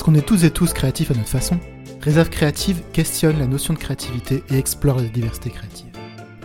Parce qu'on est tous et tous créatifs à notre façon, Réserve Créative questionne la notion de créativité et explore la diversité créative.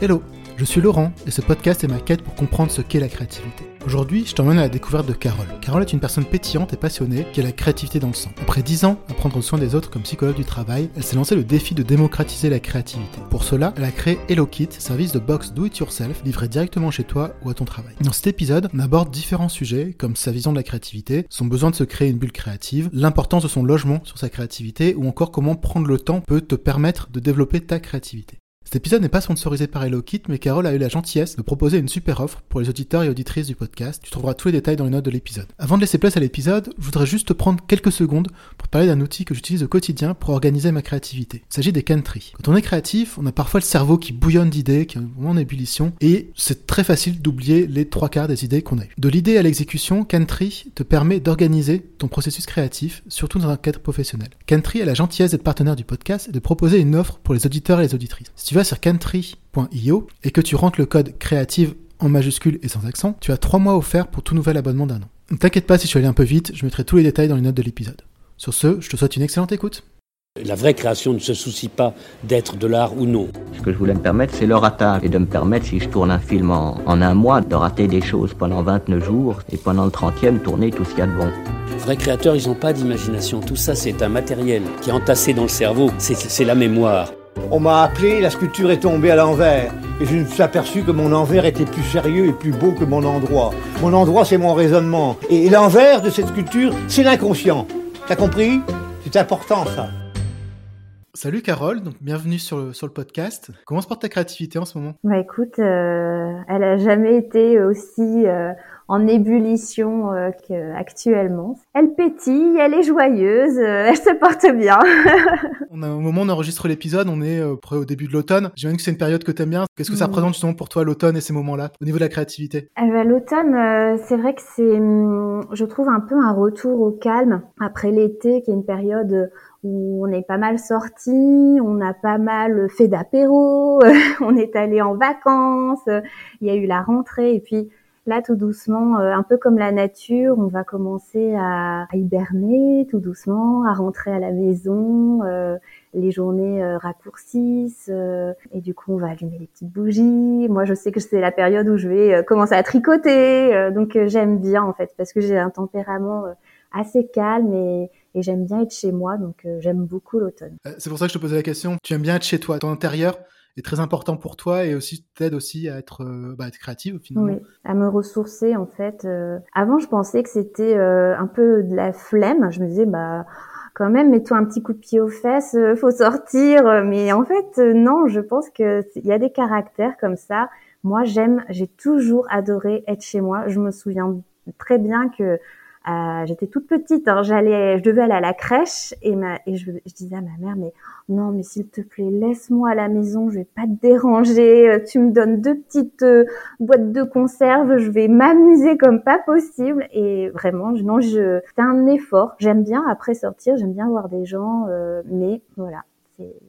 Hello, je suis Laurent et ce podcast est ma quête pour comprendre ce qu'est la créativité. Aujourd'hui, je t'emmène à la découverte de Carole. Carole est une personne pétillante et passionnée qui a la créativité dans le sang. Après 10 ans à prendre soin des autres comme psychologue du travail, elle s'est lancé le défi de démocratiser la créativité. Pour cela, elle a créé HelloKit, service de box do it yourself livré directement chez toi ou à ton travail. Dans cet épisode, on aborde différents sujets comme sa vision de la créativité, son besoin de se créer une bulle créative, l'importance de son logement sur sa créativité ou encore comment prendre le temps peut te permettre de développer ta créativité. Cet épisode n'est pas sponsorisé par HelloKit, mais Carole a eu la gentillesse de proposer une super offre pour les auditeurs et auditrices du podcast. Tu trouveras tous les détails dans les notes de l'épisode. Avant de laisser place à l'épisode, je voudrais juste te prendre quelques secondes pour parler d'un outil que j'utilise au quotidien pour organiser ma créativité. Il s'agit des Cantry. Quand on est créatif, on a parfois le cerveau qui bouillonne d'idées, qui est en ébullition, et c'est très facile d'oublier les trois quarts des idées qu'on a eues. De l'idée à l'exécution, Cantry te permet d'organiser ton processus créatif, surtout dans un cadre professionnel. Cantry a la gentillesse d'être partenaire du podcast et de proposer une offre pour les auditeurs et les auditrices tu vas sur Cantry.io et que tu rentres le code créative en majuscule et sans accent, tu as 3 mois offerts pour tout nouvel abonnement d'un an. Ne t'inquiète pas si je suis allé un peu vite, je mettrai tous les détails dans les notes de l'épisode. Sur ce, je te souhaite une excellente écoute. La vraie création ne se soucie pas d'être de l'art ou non. Ce que je voulais me permettre, c'est le ratage. Et de me permettre, si je tourne un film en, en, un mois, de rater des choses pendant 29 jours et pendant le 30e, tourner tout ce qu'il y a de bon. Les vrais créateurs, ils n'ont pas d'imagination. Tout ça, c'est un matériel qui est entassé dans le cerveau. C'est la mémoire. On m'a appelé, la sculpture est tombée à l'envers. Et je me suis aperçu que mon envers était plus sérieux et plus beau que mon endroit. Mon endroit, c'est mon raisonnement. Et l'envers de cette sculpture, c'est l'inconscient. T'as compris? C'est important, ça. Salut Carole, donc bienvenue sur le, sur le podcast. Comment se porte ta créativité en ce moment? Bah écoute, euh, elle a jamais été aussi euh, en ébullition euh, qu'actuellement. Elle pétille, elle est joyeuse, euh, elle se porte bien. on a, au moment où on enregistre l'épisode, on est euh, près au début de l'automne. J'imagine que c'est une période que tu aimes bien. Qu'est-ce que ça Mm. représente justement pour toi l'automne et ces moments-là au niveau de la créativité? Ben, L'automne, euh, c'est vrai que c'est, hum, je trouve un peu un retour au calme après l'été, qui est une période où on est pas mal sorti, on a pas mal fait d'apéro, on est allé en vacances, il y a eu la rentrée et puis là tout doucement, euh, un peu comme la nature, on va commencer à, à hiberner tout doucement, à rentrer à la maison. euh, les journées euh, raccourcissent euh, et du coup on va allumer les petites bougies. Moi je sais que c'est la période où je vais euh, commencer à tricoter, donc j'aime bien en fait parce que j'ai un tempérament assez calme et, et j'aime bien être chez moi, donc j'aime beaucoup l'automne. C'est pour ça que je te posais la question. Tu aimes bien être chez toi, ton intérieur? Est très important pour toi et aussi t'aide aussi à être, euh, bah, être créative finalement. Oui, à me ressourcer en fait. Euh, avant, je pensais que c'était euh, un peu de la flemme. Je me disais bah quand même mets-toi un petit coup de pied aux fesses, faut sortir. Mais en fait non, je pense que il y a des caractères comme ça. Moi, j'aime, j'ai toujours adoré être chez moi. Je me souviens très bien que euh, j'étais toute petite, hein, j'allais, je devais aller à la crèche et, je, disais à ma mère, mais non, mais s'il te plaît, laisse-moi à la maison, je vais pas te déranger, euh, tu me donnes deux petites euh, boîtes de conserve, je vais m'amuser comme pas possible. Et vraiment, non, je, c'est un effort. J'aime bien après sortir, j'aime bien voir des gens, mais voilà,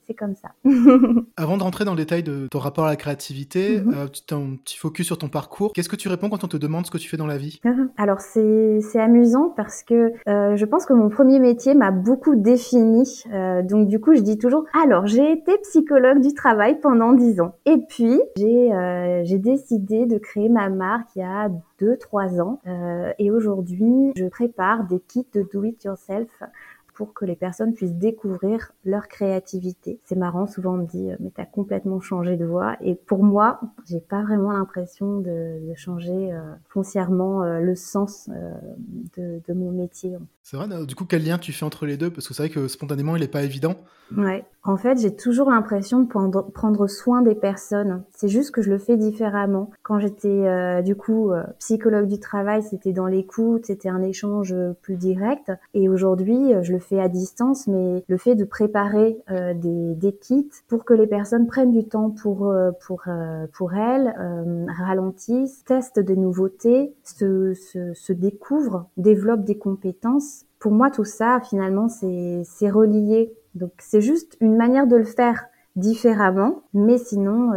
c'est, comme ça. Avant de rentrer dans le détail de ton rapport à la créativité, euh, tu- un petit focus sur ton parcours. Qu'est-ce que tu réponds quand on te demande ce que tu fais dans la vie? Alors c'est c'est amusant parce que euh, je pense que mon premier métier m'a beaucoup défini. Euh, donc du coup je dis toujours alors j'ai été psychologue du travail pendant dix ans et puis j'ai euh, j'ai décidé de créer ma marque il y a deux trois ans Euh, et aujourd'hui je prépare des kits de do it yourself pour que les personnes puissent découvrir leur créativité. C'est marrant, souvent on me dit euh, mais t'as complètement changé de voix et pour moi j'ai pas vraiment l'impression de, de changer euh, foncièrement euh, le sens euh, de, de mon métier. C'est vrai, du coup, quel lien tu fais entre les deux? Parce que c'est vrai que spontanément, il est pas évident. Ouais. En fait, j'ai toujours l'impression de prendre, prendre soin des personnes. C'est juste que je le fais différemment. Quand j'étais du coup psychologue du travail, c'était dans l'écoute, c'était un échange plus direct. Et aujourd'hui, je le fais à distance, mais le fait de préparer euh, des, kits pour que les personnes prennent du temps pour euh, pour euh, pour elles, ralentissent, testent des nouveautés, se, se, découvrent, développent des compétences. Pour moi, tout ça, finalement, c'est c'est relié donc c'est juste une manière de le faire différemment, mais sinon,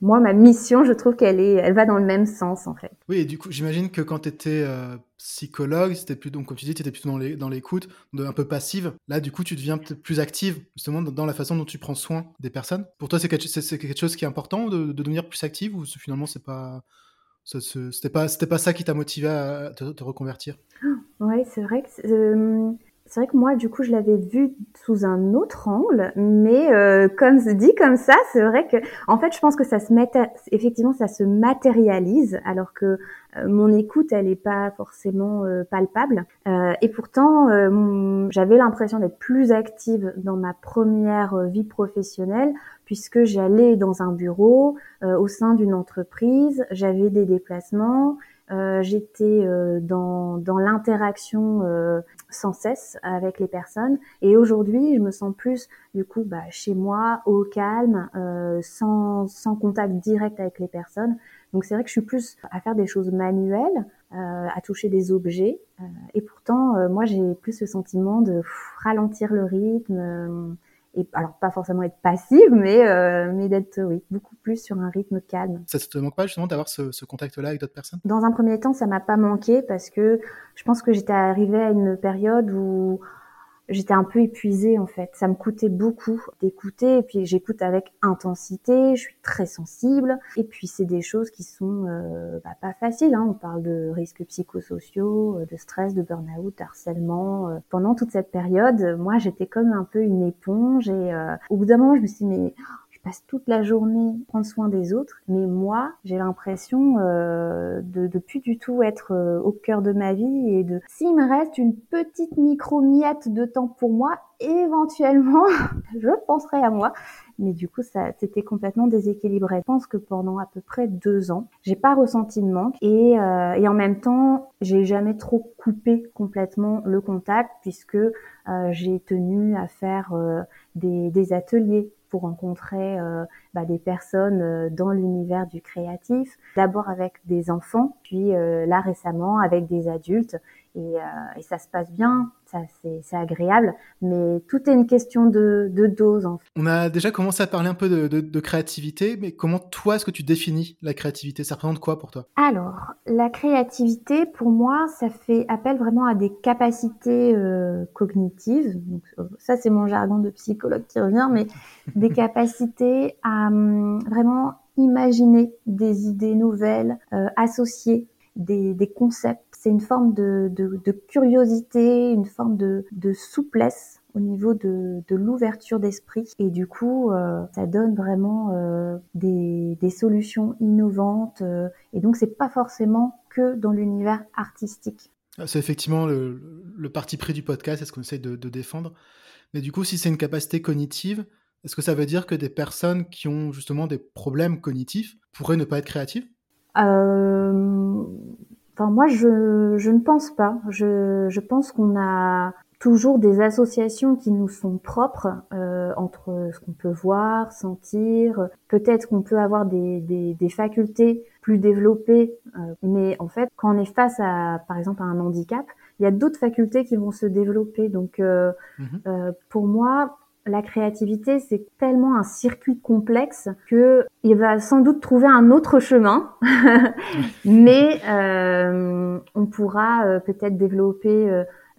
moi, ma mission, je trouve qu'elle est, elle va dans le même sens en fait. Oui, et du coup, j'imagine que quand tu étais psychologue, c'était plus donc comme tu dis, tu étais plutôt dans l'écoute, un peu passive. Là, du coup, tu deviens plus active justement dans, la façon dont tu prends soin des personnes. Pour toi, c'est quelque, chose qui est important de, devenir plus active ou finalement c'est pas c'était pas c'était pas ça qui t'a motivé à te, reconvertir? Oui, c'est vrai que euh, c'est vrai que moi, du coup, je l'avais vu sous un autre angle, mais euh, comme dit comme ça, c'est vrai que, en fait, je pense que ça se met, effectivement, ça se matérialise, alors que euh, mon écoute, elle n'est pas forcément euh, palpable. et pourtant, j'avais l'impression d'être plus active dans ma première vie professionnelle, puisque j'allais dans un bureau, au sein d'une entreprise, j'avais des déplacements, euh, j'étais euh, dans, dans l'interaction euh, sans cesse avec les personnes. Et aujourd'hui je me sens plus du coup bah, chez moi au calme sans, sans contact direct avec les personnes. Donc c'est vrai que je suis plus à faire des choses manuelles à toucher des objets. Et pourtant moi j'ai plus le sentiment de ralentir le rythme et alors pas forcément être passive, mais euh, mais d'être oui beaucoup plus sur un rythme calme. Ça te manque pas justement d'avoir ce, ce contact-là avec d'autres personnes? Dans un premier temps, ça m'a pas manqué parce que je pense que j'étais arrivée à une période où j'étais un peu épuisée en fait. Ça me coûtait beaucoup d'écouter et puis j'écoute avec intensité, je suis très sensible et puis c'est des choses qui sont euh, bah, pas faciles. Hein. On parle de risques psychosociaux, euh, de stress, de burn-out, harcèlement. Euh. Pendant toute cette période, moi j'étais comme un peu une éponge et au bout d'un moment je me suis dit mais toute la journée prendre soin des autres, mais moi, j'ai l'impression euh, de, de plus du tout être euh, au cœur de ma vie et de s'il me reste une petite micro-miette de temps pour moi, éventuellement, je penserai à moi. Mais du coup, ça, c'était complètement déséquilibré. Je pense que pendant à peu près deux ans, j'ai pas ressenti de manque et, euh, et en même temps, j'ai jamais trop coupé complètement le contact puisque euh, j'ai tenu à faire des ateliers pour rencontrer euh, bah, des personnes euh, dans l'univers du créatif, d'abord avec des enfants, puis euh, là récemment avec des adultes, et, et ça se passe bien, c'est agréable, mais tout est une question de, de, dose. En fait. On a déjà commencé à parler un peu de, de, de créativité, mais comment toi est-ce que tu définis la créativité? Ça représente quoi pour toi? Alors, la créativité, pour moi, ça fait appel vraiment à des capacités euh, cognitives. Donc, euh, ça, c'est mon jargon de psychologue qui revient, mais des capacités à hum, vraiment imaginer des idées nouvelles, euh, associer des, concepts c'est une forme de, curiosité, une forme de, souplesse au niveau de, l'ouverture d'esprit et du coup euh, ça donne vraiment euh, des, solutions innovantes euh, et donc c'est pas forcément que dans l'univers artistique. Ah, c'est effectivement le, parti pris du podcast, c'est ce qu'on essaie de, défendre. Mais du coup, si c'est une capacité cognitive, est-ce que ça veut dire que des personnes qui ont justement des problèmes cognitifs pourraient ne pas être créatives? Moi, je, je ne pense pas. Je, je pense qu'on a toujours des associations qui nous sont propres euh, entre ce qu'on peut voir, sentir. Peut-être qu'on peut avoir des, des, des facultés plus développées, euh, mais en fait, quand on est face à, par exemple, à un handicap, il y a d'autres facultés qui vont se développer. Donc, euh, mmh euh pour moi, la créativité, c'est tellement un circuit complexe que il va sans doute trouver un autre chemin, mais euh, on pourra euh, peut-être développer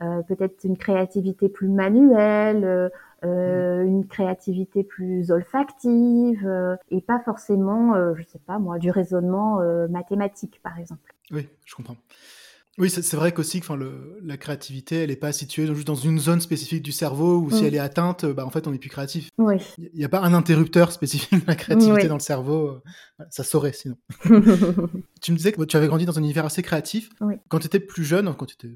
euh, peut-être une créativité plus manuelle, une créativité plus olfactive, et pas forcément, je sais pas moi, du raisonnement mathématique par exemple. Oui, je comprends. Oui, c'est vrai qu'aussi, enfin, la créativité, elle n'est pas située juste dans une zone spécifique du cerveau où si mm. elle est atteinte, bah, en fait, on n'est plus créatif. Oui. Il n'y a pas un interrupteur spécifique de la créativité dans le cerveau. Euh, ça saurait sinon. tu me disais que tu avais grandi dans un univers assez créatif. Oui. Quand tu étais plus jeune, quand tu étais,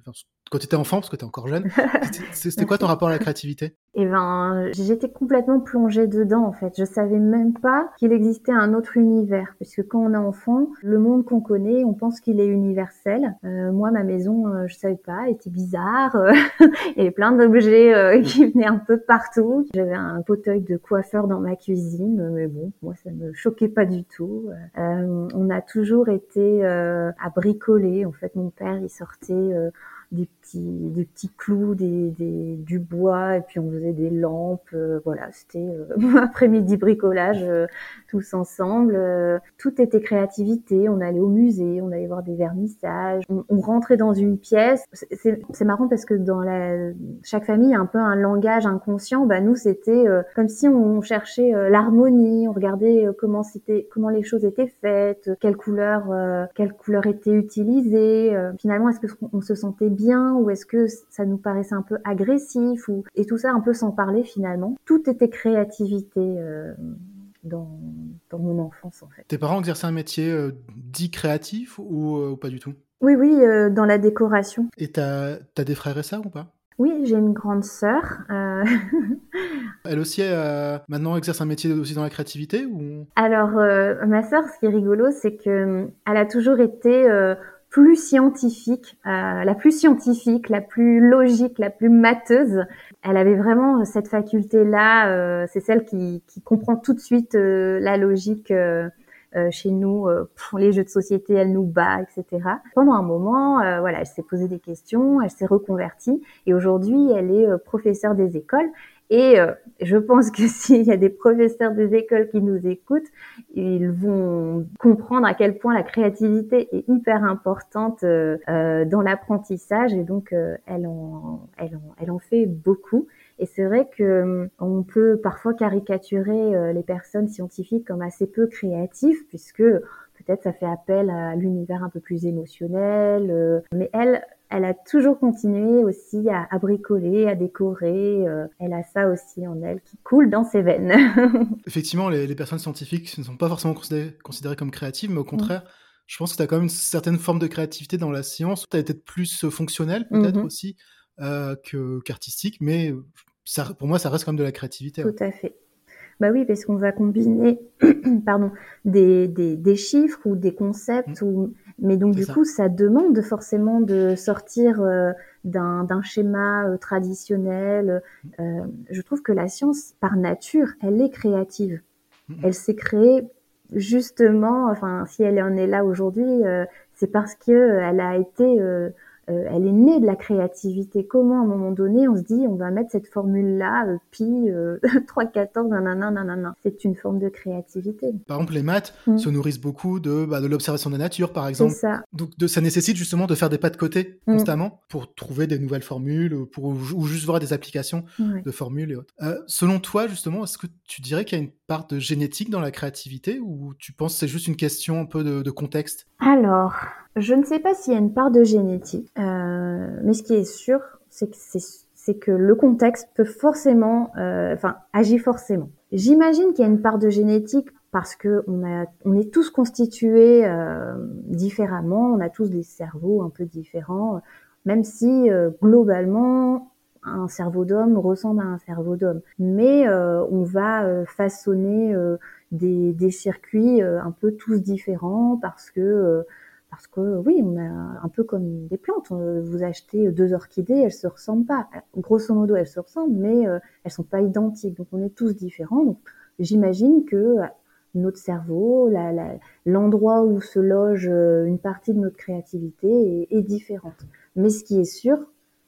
quand étais enfant, parce que tu es encore jeune, c'était quoi ton rapport à la créativité? Eh ben, j'étais complètement plongée dedans en fait. Je savais même pas qu'il existait un autre univers, puisque quand on est enfant, le monde qu'on connaît, on pense qu'il est universel. Euh, moi, ma maison, euh, je savais pas, elle était bizarre. Il y avait plein d'objets euh, qui venaient un peu partout. J'avais un fauteuil de coiffeur dans ma cuisine, mais bon, moi ça me choquait pas du tout. on a toujours été à bricoler. En fait, mon père, il sortait des petits, des petits clous, des, des, du bois, et puis on faisait des lampes. Euh, voilà, c'était euh, après-midi bricolage euh, tous ensemble. tout était créativité. On allait au musée, on allait voir des vernissages. On, on rentrait dans une pièce. C'est marrant parce que dans la, chaque famille a un peu un langage inconscient. Bah nous, c'était comme si on cherchait l'harmonie. On regardait comment c'était, comment les choses étaient faites, quelle couleur, quelle couleur était utilisée. finalement, est-ce qu'on se sentait bien ou est-ce que ça nous paraissait un peu agressif ou et tout ça un peu sans parler finalement. Tout était créativité euh, dans, dans, mon enfance en fait. Tes parents exerçaient un métier euh, dit créatif ou, euh, ou, pas du tout? Oui, oui, dans la décoration. Et t'as as des frères et sœurs ou pas? Oui, j'ai une grande sœur. Elle aussi, maintenant, exerce un métier aussi dans la créativité ou? Alors, ma sœur, ce qui est rigolo, c'est que elle a toujours été plus scientifique, euh, la plus scientifique, la plus logique, la plus mateuse. Elle avait vraiment cette faculté-là. Euh, c'est celle qui, qui, comprend tout de suite euh, la logique. chez nous, pour les jeux de société, elle nous bat, etc. Pendant un moment, voilà, elle s'est posé des questions, elle s'est reconvertie et aujourd'hui, elle est professeure des écoles et euh, je pense que s'il y a des professeurs des écoles qui nous écoutent, ils vont comprendre à quel point la créativité est hyper importante euh, euh dans l'apprentissage et donc euh, elle, en, elle, en, elle en fait beaucoup. Et c'est vrai que on peut parfois caricaturer les personnes scientifiques comme assez peu créatives puisque peut-être ça fait appel à l'univers un peu plus émotionnel. mais elle, elle a toujours continué aussi à, bricoler, à décorer. Euh, elle a ça aussi en elle qui coule dans ses veines. Effectivement, les, personnes scientifiques ne sont pas forcément considérées, comme créatives, mais au contraire, je pense que tu as quand même une certaine forme de créativité dans la science. Tu as été plus fonctionnel, peut-être mm-hmm. aussi, euh, qu'artistique, mais ça, pour moi, ça reste quand même de la créativité. Tout à fait. Bah oui, parce qu'on va combiner pardon, des, des, chiffres ou des concepts mm. ou mais donc du coup, ça demande forcément de sortir euh, d'un schéma euh, traditionnel. Euh, je trouve que la science, par nature, elle est créative. Elle s'est créée justement. Enfin, si elle en est là aujourd'hui, c'est parce que elle a été euh, elle est née de la créativité. Comment, à un moment donné, on se dit, on va mettre cette formule-là, euh, pi, euh, 3, 14, nanana, nanana. C'est une forme de créativité. Par exemple, les maths mm. se nourrissent beaucoup de, bah, de l'observation de la nature, par exemple. Ça. Donc, de, ça nécessite justement de faire des pas de côté mm. constamment pour trouver des nouvelles formules pour, ou juste voir des applications de formules et autres. Euh, selon toi, justement, est-ce que tu dirais qu'il y a une part de génétique dans la créativité ou tu penses que c'est juste une question un peu de, de contexte? Alors, je ne sais pas s'il y a une part de génétique, euh, mais ce qui est sûr, c'est que, le contexte peut forcément, euh, enfin, agit forcément. J'imagine qu'il y a une part de génétique parce que on, a, on est tous constitués euh, différemment, on a tous des cerveaux un peu différents, même si euh, globalement un cerveau d'homme ressemble à un cerveau d'homme. Mais euh, on va façonner des, des, circuits un peu tous différents parce que parce que oui, on a un peu comme des plantes. Euh, vous achetez deux orchidées, elles se ressemblent pas. Grosso modo, elles se ressemblent, mais euh, elles sont pas identiques. Donc on est tous différents. Donc j'imagine que euh, notre cerveau, l'endroit où se loge une partie de notre créativité est, différente. Mais ce qui est sûr,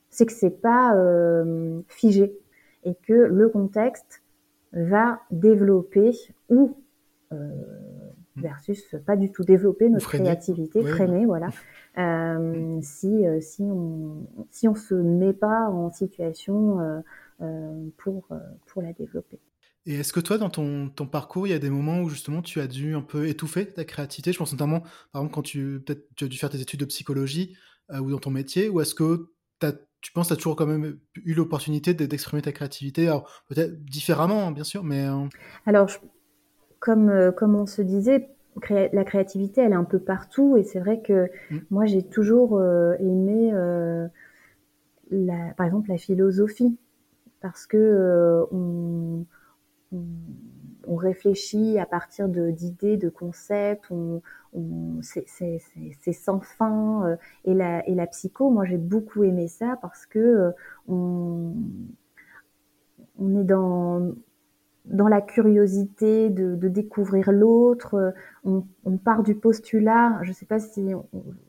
c'est que c'est pas figé et que le contexte va développer ou. Versus pas du tout développer notre créativité, freiner, voilà. Euh, si euh, si on si on se met pas en situation euh, pour pour la développer. Et est-ce que toi, dans ton, ton, parcours, il y a des moments où justement tu as dû un peu étouffer ta créativité? Je pense notamment, par exemple, quand tu tu as dû faire tes études de psychologie ou dans ton métier, ou est-ce que tu penses que tu as toujours quand même eu l'opportunité d'exprimer ta créativité? Alors peut-être différemment, hein, bien sûr, mais... Alors, je, comme, euh, comme on se disait, la créativité, elle est un peu partout. Et c'est vrai que mm. moi, j'ai toujours euh, aimé, euh, la, par exemple, la philosophie. Parce que on, on, réfléchit à partir d'idées, de, concepts, on, on c'est sans fin. et, la, et la psycho, moi j'ai beaucoup aimé ça parce que on, on est dans, dans la curiosité de, découvrir l'autre. On, part du postulat, je ne sais pas si,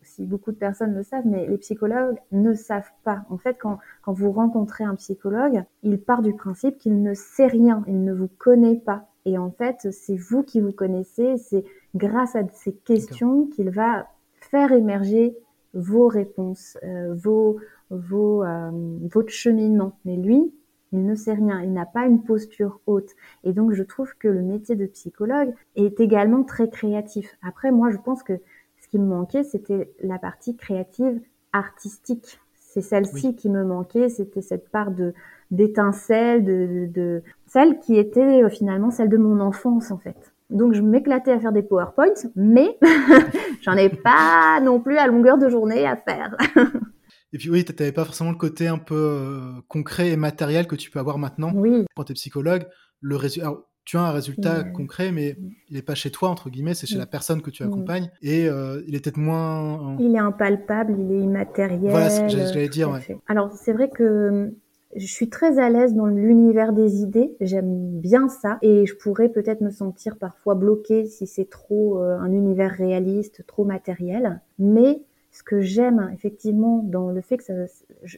si beaucoup de personnes le savent, mais les psychologues ne savent pas. En fait, quand, quand vous rencontrez un psychologue, il part du principe qu'il ne sait rien, il ne vous connaît pas. Et en fait, c'est vous qui vous connaissez, c'est grâce à ces questions qu'il va faire émerger vos réponses, euh, vos, vos, euh, votre cheminement. Mais lui, il ne sait rien, il n'a pas une posture haute. Et donc, je trouve que le métier de psychologue est également très créatif. Après, moi, je pense que ce qui me manquait, c'était la partie créative artistique. C'est celle-ci qui me manquait, c'était cette part de d'étincelle, de, de, celle qui était euh, finalement celle de mon enfance en fait. Donc je m'éclatais à faire des PowerPoints, mais j'en ai pas non plus à longueur de journée à faire. Et puis oui, tu n'avais pas forcément le côté un peu euh, concret et matériel que tu peux avoir maintenant oui. quand tu es psychologue. Le résultat, tu as un résultat concret, mais il n'est pas chez toi, entre guillemets, c'est chez la personne que tu accompagnes. Et euh, il est peut-être moins... Il est impalpable, il est immatériel. Voilà ce que j'allais dire. Ouais. Alors c'est vrai que je suis très à l'aise dans l'univers des idées, j'aime bien ça et je pourrais peut-être me sentir parfois bloquée si c'est trop euh, un univers réaliste, trop matériel. Mais ce que j'aime effectivement dans le fait que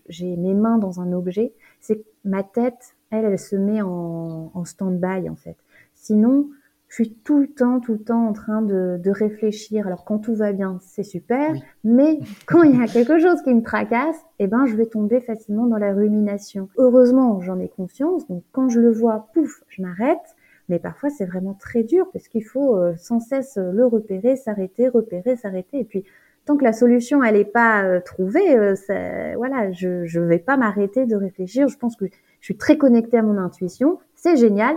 j'ai mes mains dans un objet, c'est que ma tête, elle, elle se met en, en stand-by en fait. Sinon, je suis tout le temps, tout le temps en train de, de réfléchir. Alors quand tout va bien, c'est super, mais quand il y a quelque chose qui me tracasse, eh ben je vais tomber facilement dans la rumination. Heureusement, j'en ai conscience, donc quand je le vois, pouf, je m'arrête. Mais parfois, c'est vraiment très dur parce qu'il faut euh, sans cesse le repérer, s'arrêter, repérer, s'arrêter. Et puis, tant que la solution elle est pas euh, trouvée, euh, voilà, je je vais pas m'arrêter de réfléchir. Je pense que je suis très connectée à mon intuition. C'est génial,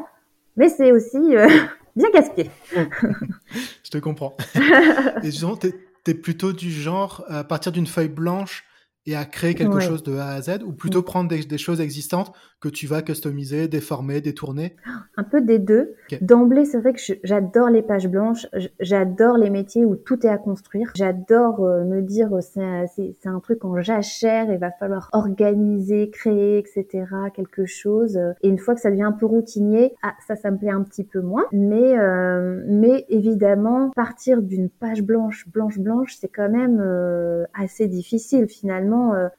mais c'est aussi euh, bien casse-pied. je te comprends. Et justement, tu es, plutôt du genre, à partir d'une feuille blanche et à créer quelque chose de A à Z, ou plutôt mm. prendre des, choses existantes que tu vas customiser, déformer, détourner? Un peu des deux. D'emblée, c'est vrai que j'adore les pages blanches, j'adore les métiers où tout est à construire. J'adore euh, me dire c'est un truc en jachère, il va falloir organiser, créer, etc. quelque chose. Et une fois que ça devient un peu routinier, ah, ça, ça me plaît un petit peu moins. Mais, euh, mais évidemment, partir d'une page blanche, blanche, blanche, c'est quand même euh, assez difficile finalement.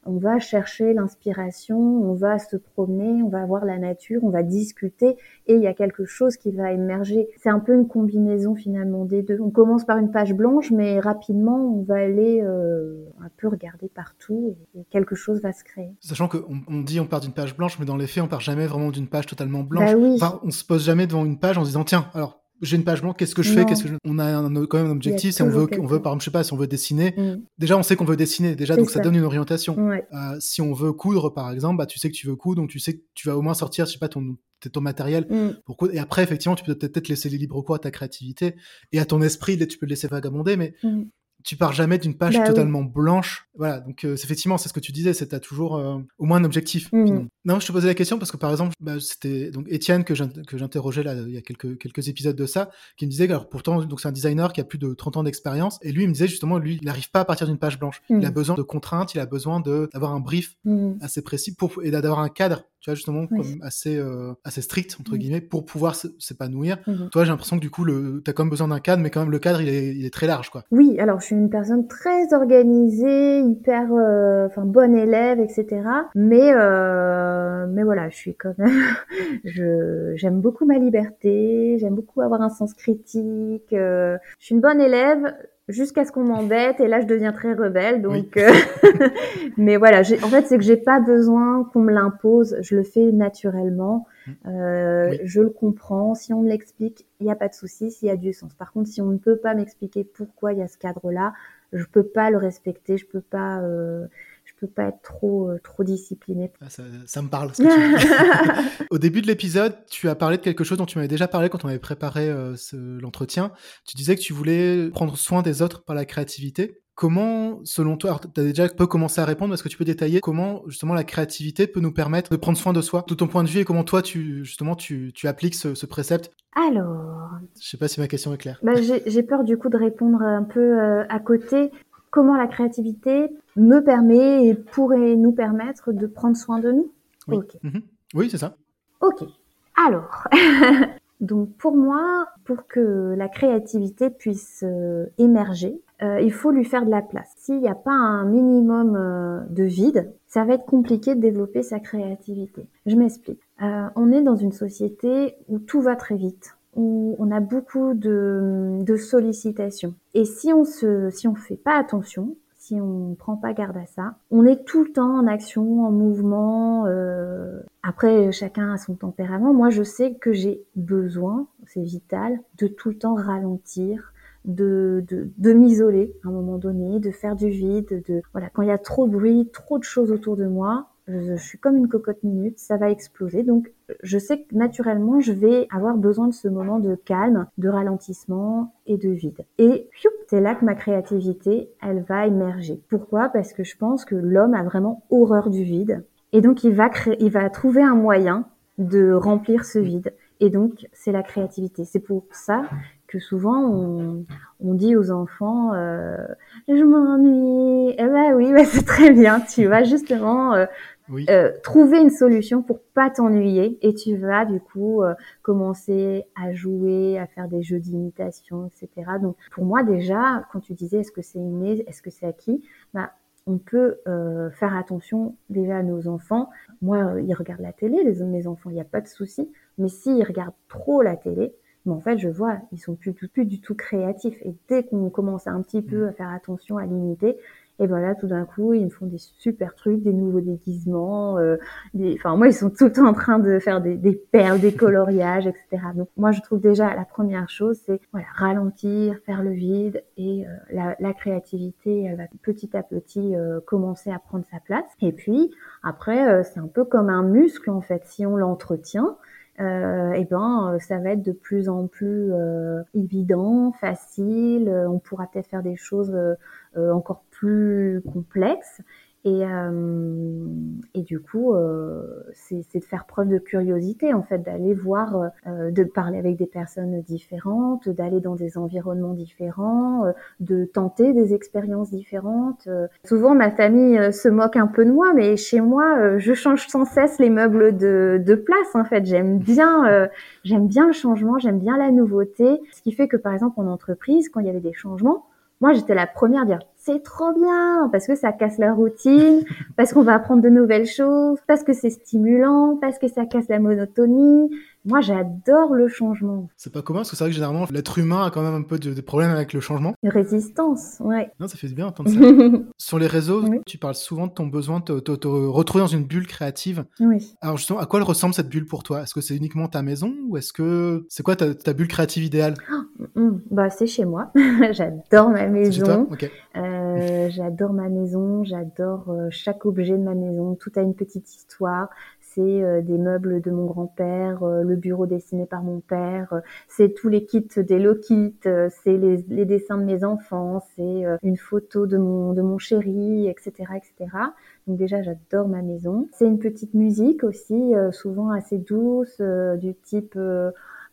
On va chercher l'inspiration, on va se promener on va voir la nature, on va discuter et il y a quelque chose qui va émerger. C'est un peu une combinaison finalement des deux. On commence par une page blanche, mais rapidement on va aller euh, un peu regarder partout et, quelque chose va se créer. Sachant qu'on on dit on part d'une page blanche, mais dans les faits on part jamais vraiment d'une page totalement blanche. Bah oui. Enfin, on se pose jamais devant une page en se disant tiens alors j'ai une page blanche, qu'est-ce que je fais qu'est-ce que On a quand même un objectif, on veut, on veut, par exemple, je sais pas, si on veut dessiner, mm. déjà on sait qu'on veut dessiner, déjà, donc ça. donne une orientation. Euh, si on veut coudre, par exemple, bah, tu sais que tu veux coudre, donc tu sais que tu vas au moins sortir, je sais pas, ton, ton matériel mm. pour coudre. Et après, effectivement, tu peux peut-être laisser les libre cours à ta créativité et à ton esprit, tu peux le laisser vagabonder, mais mm tu pars jamais d'une page bah totalement blanche. Voilà, donc euh, effectivement, c'est ce que tu disais, c'est as toujours euh, au moins un objectif. Non, je te posais la question parce que par exemple, bah, c'était donc Étienne que j'interrogeais là il y a quelques quelques épisodes de ça, qui me disait que alors pourtant donc c'est un designer qui a plus de 30 ans d'expérience et lui il me disait justement lui il n'arrive pas à partir d'une page blanche. Il a mmh. besoin de contraintes, il a besoin d'avoir un brief mmh. assez précis pour et d'avoir un cadre tu vois justement comme assez euh, assez strict entre guillemets pour pouvoir s'épanouir. Toi, j'ai l'impression que du coup le as quand même besoin d'un cadre mais quand même le cadre il est, il est très large quoi. Oui, alors je suis une personne très organisée, hyper, euh, enfin bonne élève, etc. Mais euh, mais voilà, je suis quand même, je j'aime beaucoup ma liberté, j'aime beaucoup avoir un sens critique. Euh, je suis une bonne élève jusqu'à ce qu'on m'embête et là je deviens très rebelle donc euh, mais voilà en fait c'est que j'ai pas besoin qu'on me l'impose je le fais naturellement mmh. euh, je le comprends si on me l'explique il n'y a pas de souci s'il y a du sens par contre si on ne peut pas m'expliquer pourquoi il y a ce cadre là je peux pas le respecter je peux pas euh, pas être trop euh, trop discipliné. Ah, ça, me parle. Au début de l'épisode, tu as parlé de quelque chose dont tu m'avais déjà parlé quand on avait préparé euh, l'entretien. Tu disais que tu voulais prendre soin des autres par la créativité. Comment, selon toi, tu as déjà un peu commencé à répondre, est-ce que tu peux détailler comment justement la créativité peut nous permettre de prendre soin de soi, de ton point de vue, et comment toi, tu justement, tu, tu appliques ce, précepte? Alors, je sais pas si ma question est claire. Bah, j'ai peur du coup de répondre un peu euh, à côté comment la créativité me permet et pourrait nous permettre de prendre soin de nous. Oui, mhm. oui c'est ça. Ok. Alors, donc pour moi, pour que la créativité puisse euh, émerger, euh, il faut lui faire de la place. S'il n'y a pas un minimum euh, de vide, ça va être compliqué de développer sa créativité. Je m'explique. On est dans une société où tout va très vite, où on a beaucoup de, de sollicitations. Et si on se, si on fait pas attention, si on ne prend pas garde à ça. On est tout le temps en action, en mouvement. Euh... Après, chacun a son tempérament. Moi, je sais que j'ai besoin, c'est vital, de tout le temps ralentir, de, de, de m'isoler à un moment donné, de faire du vide, de voilà, quand il y a trop de bruit, trop de choses autour de moi, je, suis comme une cocotte minute, ça va exploser. Donc, je sais que naturellement, je vais avoir besoin de ce moment de calme, de ralentissement et de vide. Et c'est là que ma créativité, elle va émerger. Pourquoi? Parce que je pense que l'homme a vraiment horreur du vide. Et donc, il va créer, il va trouver un moyen de remplir ce vide. Et donc, c'est la créativité. C'est pour ça que souvent on, on dit aux enfants euh, je m'ennuie eh ben oui bah, c'est très bien tu vas justement euh, euh, trouver une solution pour pas t'ennuyer et tu vas du coup euh, commencer à jouer, à faire des jeux d'imitation, etc. Donc pour moi déjà, quand tu disais est-ce que c'est inné, est-ce que c'est acquis, bah on peut euh, faire attention déjà à nos enfants. Moi, ils regardent la télé, les mes enfants, il n'y a pas de souci. Mais s'ils regardent trop la télé, mais en fait, je vois, ils sont plus, plus, plus du tout créatifs. Et dès qu'on commence un petit peu à faire attention, à limiter, et voilà, tout d'un coup, ils me font des super trucs, des nouveaux déguisements. Euh, des... Enfin, moi, ils sont tout en train de faire des, des perles, des coloriages, etc. Donc, moi, je trouve déjà la première chose, c'est voilà, ralentir, faire le vide, et euh, la, la, créativité, elle va petit à petit euh, commencer à prendre sa place. Et puis, après, euh, c'est un peu comme un muscle en fait. Si on l'entretient, euh, et ben ça va être de plus en plus euh, évident, facile. On pourra peut-être faire des choses euh, encore plus complexes et, euh, du coup, euh, c'est de faire preuve de curiosité, en fait, d'aller voir, euh, de parler avec des personnes différentes, d'aller dans des environnements différents, euh, de tenter des expériences différentes. Souvent, ma famille se moque un peu de moi, mais chez moi, je change sans cesse les meubles de, de place. En fait, j'aime bien, j'aime bien le changement, j'aime bien la nouveauté. Ce qui fait que, par exemple, en entreprise, quand il y avait des changements, moi, j'étais la première à dire c'est trop bien parce que ça casse la routine, parce qu'on va apprendre de nouvelles choses, parce que c'est stimulant, parce que ça casse la monotonie. Moi, j'adore le changement. C'est pas commun parce que c'est vrai que généralement l'être humain a quand même un peu de, problèmes avec le changement. Une résistance, ouais. Non, ça fait bien entendre ça. Sur les réseaux, tu parles souvent de ton besoin de te, retrouver dans une bulle créative. Oui. Alors justement, à quoi elle ressemble cette bulle pour toi? Est-ce que c'est uniquement ta maison? Ou est-ce que c'est quoi ta, bulle créative idéale? Oh, mm, Bah, c'est chez moi. j'adore ma maison. Okay. Euh, j'adore ma maison, j'adore euh, chaque objet de ma maison. Tout a une petite histoire. C'est euh, des meubles de mon grand-père, le bureau dessiné par mon père, c'est tous les kits des Kit, c'est les, les, dessins de mes enfants, c'est une photo de mon de mon chéri, etc., etc. Donc déjà, j'adore ma maison. C'est une petite musique aussi, souvent assez douce, du type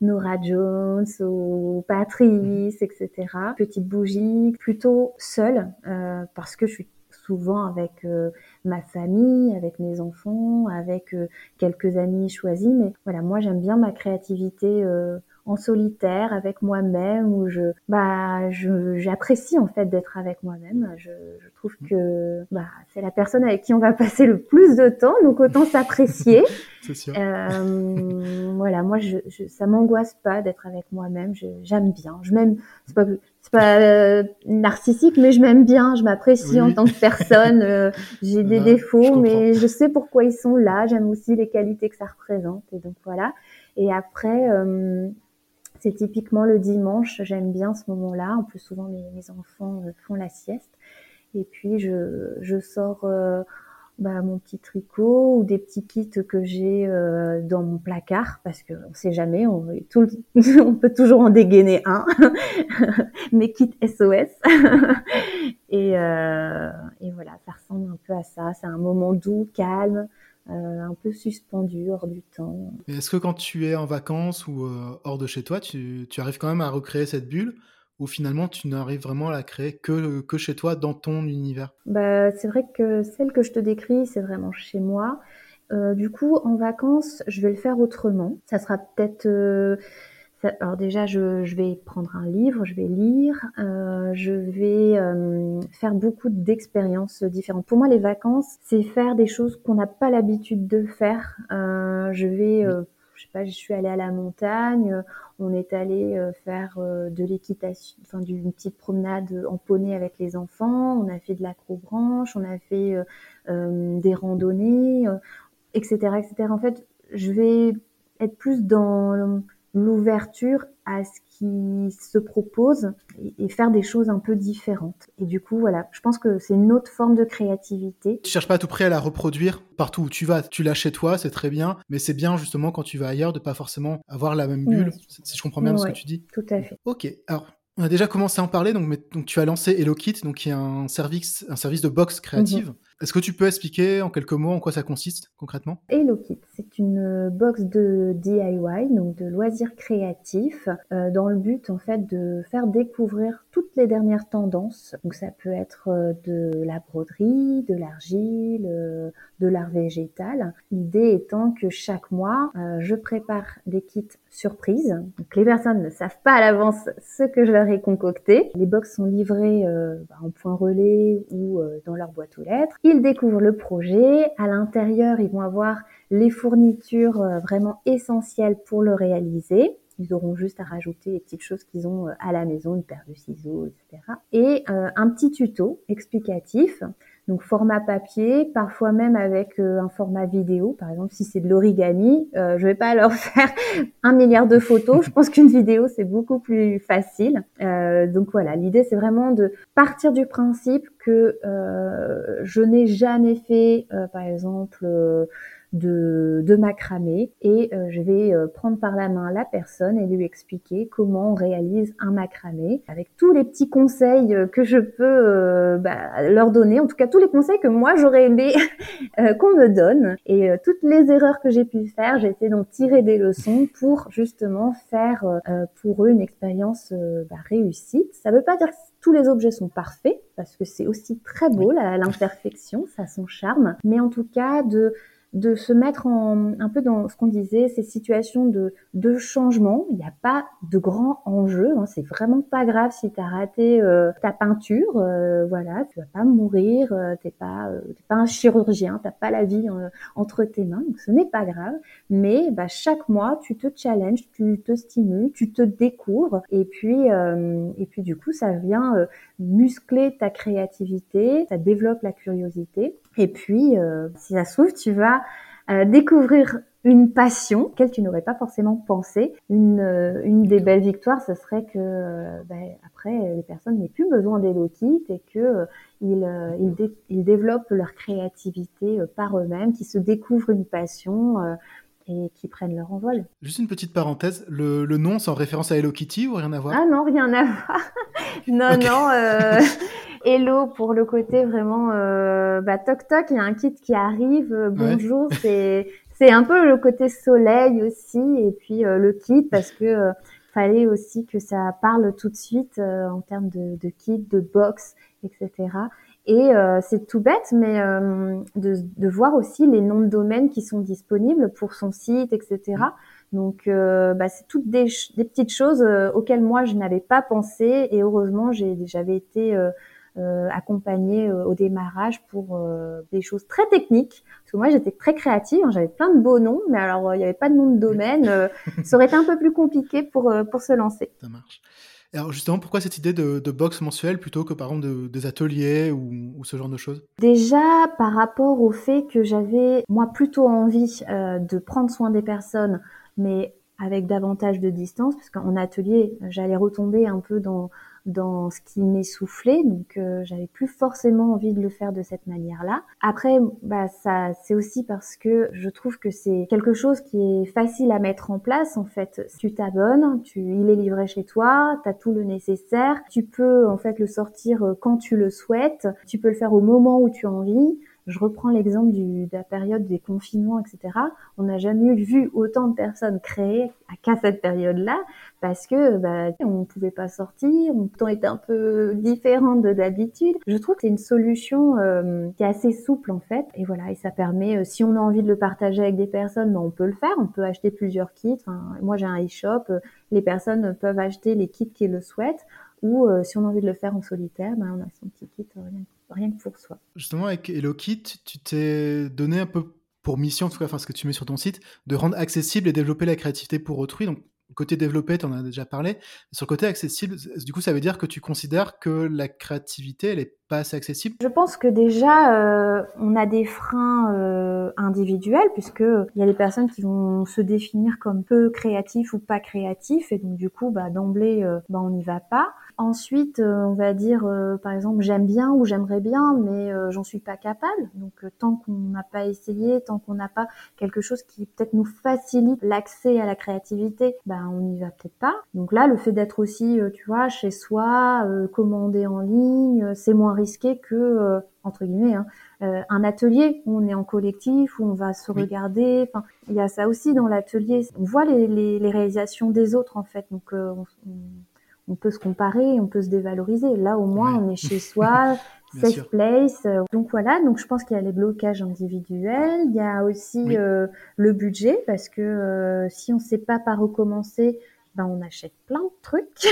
Nora Jones ou Patrice, etc. Petite bougie, plutôt seule euh, parce que je suis souvent avec euh, ma famille, avec mes enfants, avec euh, quelques amis choisis. Mais voilà, moi j'aime bien ma créativité en solitaire avec moi-même où je bah je j'apprécie en fait d'être avec moi-même. Je, je, trouve que bah c'est la personne avec qui on va passer le plus de temps donc autant s'apprécier. Euh, voilà moi je, je ça m'angoisse pas d'être avec moi-même. J'aime bien. Je m'aime c'est pas c'est pas euh, narcissique mais je m'aime bien. Je m'apprécie en tant que personne. Euh, j'ai des défauts mais je sais pourquoi ils sont là. J'aime aussi les qualités que ça représente. Et donc voilà. Et après euh, c'est typiquement le dimanche, j'aime bien ce moment-là. En plus, souvent mes, enfants euh, font la sieste. Et puis je, je sors euh, bah, mon petit tricot ou des petits kits que j'ai euh, dans mon placard parce que on sait jamais, on, on peut toujours en dégainer un. mes kits SOS. et, euh, et voilà, ça ressemble un peu à ça. C'est un moment doux, calme. Euh, un peu suspendu hors du temps. Est-ce que quand tu es en vacances ou euh, hors de chez toi, tu, arrives quand même à recréer cette bulle ou finalement tu n'arrives vraiment à la créer que, que chez toi, dans ton univers? Bah, C'est vrai que celle que je te décris, c'est vraiment chez moi. Euh, du coup, en vacances, je vais le faire autrement. Ça sera peut-être alors déjà, je, je, vais prendre un livre, je vais lire, euh, je vais euh, faire beaucoup d'expériences différentes. Pour moi, les vacances, c'est faire des choses qu'on n'a pas l'habitude de faire. Euh, je vais, euh, je sais pas, je suis allée à la montagne, on est allé euh, faire de l'équitation, enfin d'une petite promenade en poney avec les enfants, on a fait de l'acrobranche, on a fait des randonnées, etc., etc. En fait, je vais être plus dans l'ouverture à ce qui se propose et, faire des choses un peu différentes. Et du coup, voilà, je pense que c'est une autre forme de créativité. Tu cherches pas à tout près à la reproduire partout où tu vas. Tu l'as chez toi, c'est très bien, mais c'est bien justement quand tu vas ailleurs de pas forcément avoir la même bulle, si je comprends bien ce que tu dis. Tout à fait. Ok, alors on a déjà commencé à en parler, donc, mais, donc tu as lancé HelloKit, donc qui est un service, un service de box créative. Mhm. Est-ce que tu peux expliquer en quelques mots en quoi ça consiste concrètement? HelloKit, c'est une box de DIY, donc de loisirs créatifs, euh, dans le but en fait de faire découvrir toutes les dernières tendances. Donc ça peut être euh, de la broderie, de l'argile, euh, de l'art végétal. L'idée étant que chaque mois, je prépare des kits surprises. Donc les personnes ne savent pas à l'avance ce que je leur ai concocté. Les box sont livrées bah, en point relais ou dans leur boîte aux lettres. Ils découvrent le projet. À l'intérieur, ils vont avoir les fournitures euh, vraiment essentielles pour le réaliser. Ils auront juste à rajouter les petites choses qu'ils ont euh, à la maison, une paire de ciseaux, etc. Et euh, un petit tuto explicatif donc format papier, parfois même avec euh, un format vidéo. Par exemple, si c'est de l'origami, euh, je vais pas leur faire un milliard de photos. Je pense qu'une vidéo c'est beaucoup plus facile. Euh, donc voilà, l'idée c'est vraiment de partir du principe que je n'ai jamais fait, par exemple de, de macramé et euh, je vais euh, prendre par la main la personne et lui expliquer comment on réalise un macramé avec tous les petits conseils euh, que je peux bah, leur donner, en tout cas tous les conseils que moi j'aurais aimé qu'on me donne. Et toutes les erreurs que j'ai pu faire, j'essaie d'en tirer des leçons pour justement faire pour eux une expérience bah, réussite. Ça veut pas dire que tous les objets sont parfaits parce que c'est aussi très beau l'imperfection, ça a son charme, mais en tout cas de de se mettre en, un peu dans ce qu'on disait, ces situations de, de changement. Il n'y a pas de grand enjeu. Hein. C'est vraiment pas grave si tu as raté euh, ta peinture. Euh, voilà, tu vas pas mourir. Euh, t'es pas, euh, pas un chirurgien. T'as pas la vie entre tes mains. Donc ce n'est pas grave. Mais bah, chaque mois, tu te challenges, tu te stimules, tu te découvres. Et puis, et puis du coup, ça vient muscler ta créativité, ça développe la curiosité. Et puis, euh, si ça se tu vas euh, découvrir une passion qu'elle tu n'aurais pas forcément pensé. Une, euh, une des belles victoires, ce serait que ben, après les personnes n'aient plus besoin d'Elokit et que ils, ils, ils, développent leur créativité par eux-mêmes, qu'ils se découvrent une passion et qui prennent leur envol. Juste une petite parenthèse, le, le nom c'est en référence à Hello Kitty ou rien à voir? Ah non, rien à voir. non, non. Euh, Hello pour le côté vraiment euh, bah, toc toc, il y a un kit qui arrive, euh, bonjour, c'est c'est un peu le côté soleil aussi et puis euh, le kit parce que euh, fallait aussi que ça parle tout de suite en termes de, de kit, de box, etc. Et euh, c'est tout bête, mais euh, de, de, voir aussi les noms de domaines qui sont disponibles pour son site, etc. Donc, euh, bah, c'est toutes des, des, petites choses auxquelles moi je n'avais pas pensé, et heureusement j'avais été accompagnée au démarrage pour des choses très techniques. Parce que moi j'étais très créative, hein, j'avais plein de beaux noms, mais alors il n'y avait pas de nom de domaine. ça aurait été un peu plus compliqué pour pour se lancer. Ça marche. Alors justement, pourquoi cette idée de, de box mensuelle plutôt que par exemple de, des ateliers ou, ou, ce genre de choses? Déjà par rapport au fait que j'avais moi plutôt envie euh, de prendre soin des personnes, mais avec davantage de distance, parce qu'en atelier, j'allais retomber un peu dans dans ce qui m'essoufflait, donc euh, j'avais plus forcément envie de le faire de cette manière-là. Après, bah ça, c'est aussi parce que je trouve que c'est quelque chose qui est facile à mettre en place. En fait, tu t'abonnes, tu, il est livré chez toi, tu as tout le nécessaire, tu peux en fait le sortir euh, quand tu le souhaites, tu peux le faire au moment où tu as envie. Je reprends l'exemple de la période des confinements, etc. On n'a jamais vu autant de personnes créer qu'à cette période-là, parce que bah, on ne pouvait pas sortir, on temps était un peu différent de d'habitude. Je trouve que c'est une solution euh, qui est assez souple en fait, et voilà, et ça permet, euh, si on a envie de le partager avec des personnes, ben, on peut le faire, on peut acheter plusieurs kits. Enfin, moi j'ai un e-shop, euh, les personnes peuvent acheter les kits qu'ils le souhaitent, ou si on a envie de le faire en solitaire, ben, on a son petit kit rien, que pour soi. Justement, avec HelloKit, tu t'es donné un peu pour mission, en tout cas, enfin, ce que tu mets sur ton site, de rendre accessible et développer la créativité pour autrui. Donc, côté développé, tu en as déjà parlé. Sur le côté accessible, du coup, ça veut dire que tu considères que la créativité, elle est pas assez accessible? Je pense que déjà, euh, on a des freins euh, individuels, puisque il y a des personnes qui vont se définir comme peu créatifs ou pas créatifs, et donc du coup, bah, d'emblée, euh, bah, on n'y va pas. Ensuite, euh, on va dire, euh, par exemple, j'aime bien ou j'aimerais bien, mais euh, j'en suis pas capable. Donc, tant qu'on n'a pas essayé, tant qu'on n'a pas quelque chose qui peut-être nous facilite l'accès à la créativité, ben on n'y va peut-être pas. Donc là, le fait d'être aussi, tu vois, chez soi, commander en ligne, c'est moins risqué que entre guillemets, hein, un atelier où on est en collectif, où on va se regarder. Enfin, il y a ça aussi dans l'atelier. On voit les, les, les, réalisations des autres en fait. Donc, on, on peut se comparer, on peut se dévaloriser. Là, au moins, on est chez soi, safe place. Donc voilà, donc je pense qu'il y a les blocages individuels. Il y a aussi euh, le budget, parce que euh, si on ne sait pas par où commencer, ben, on achète plein de trucs,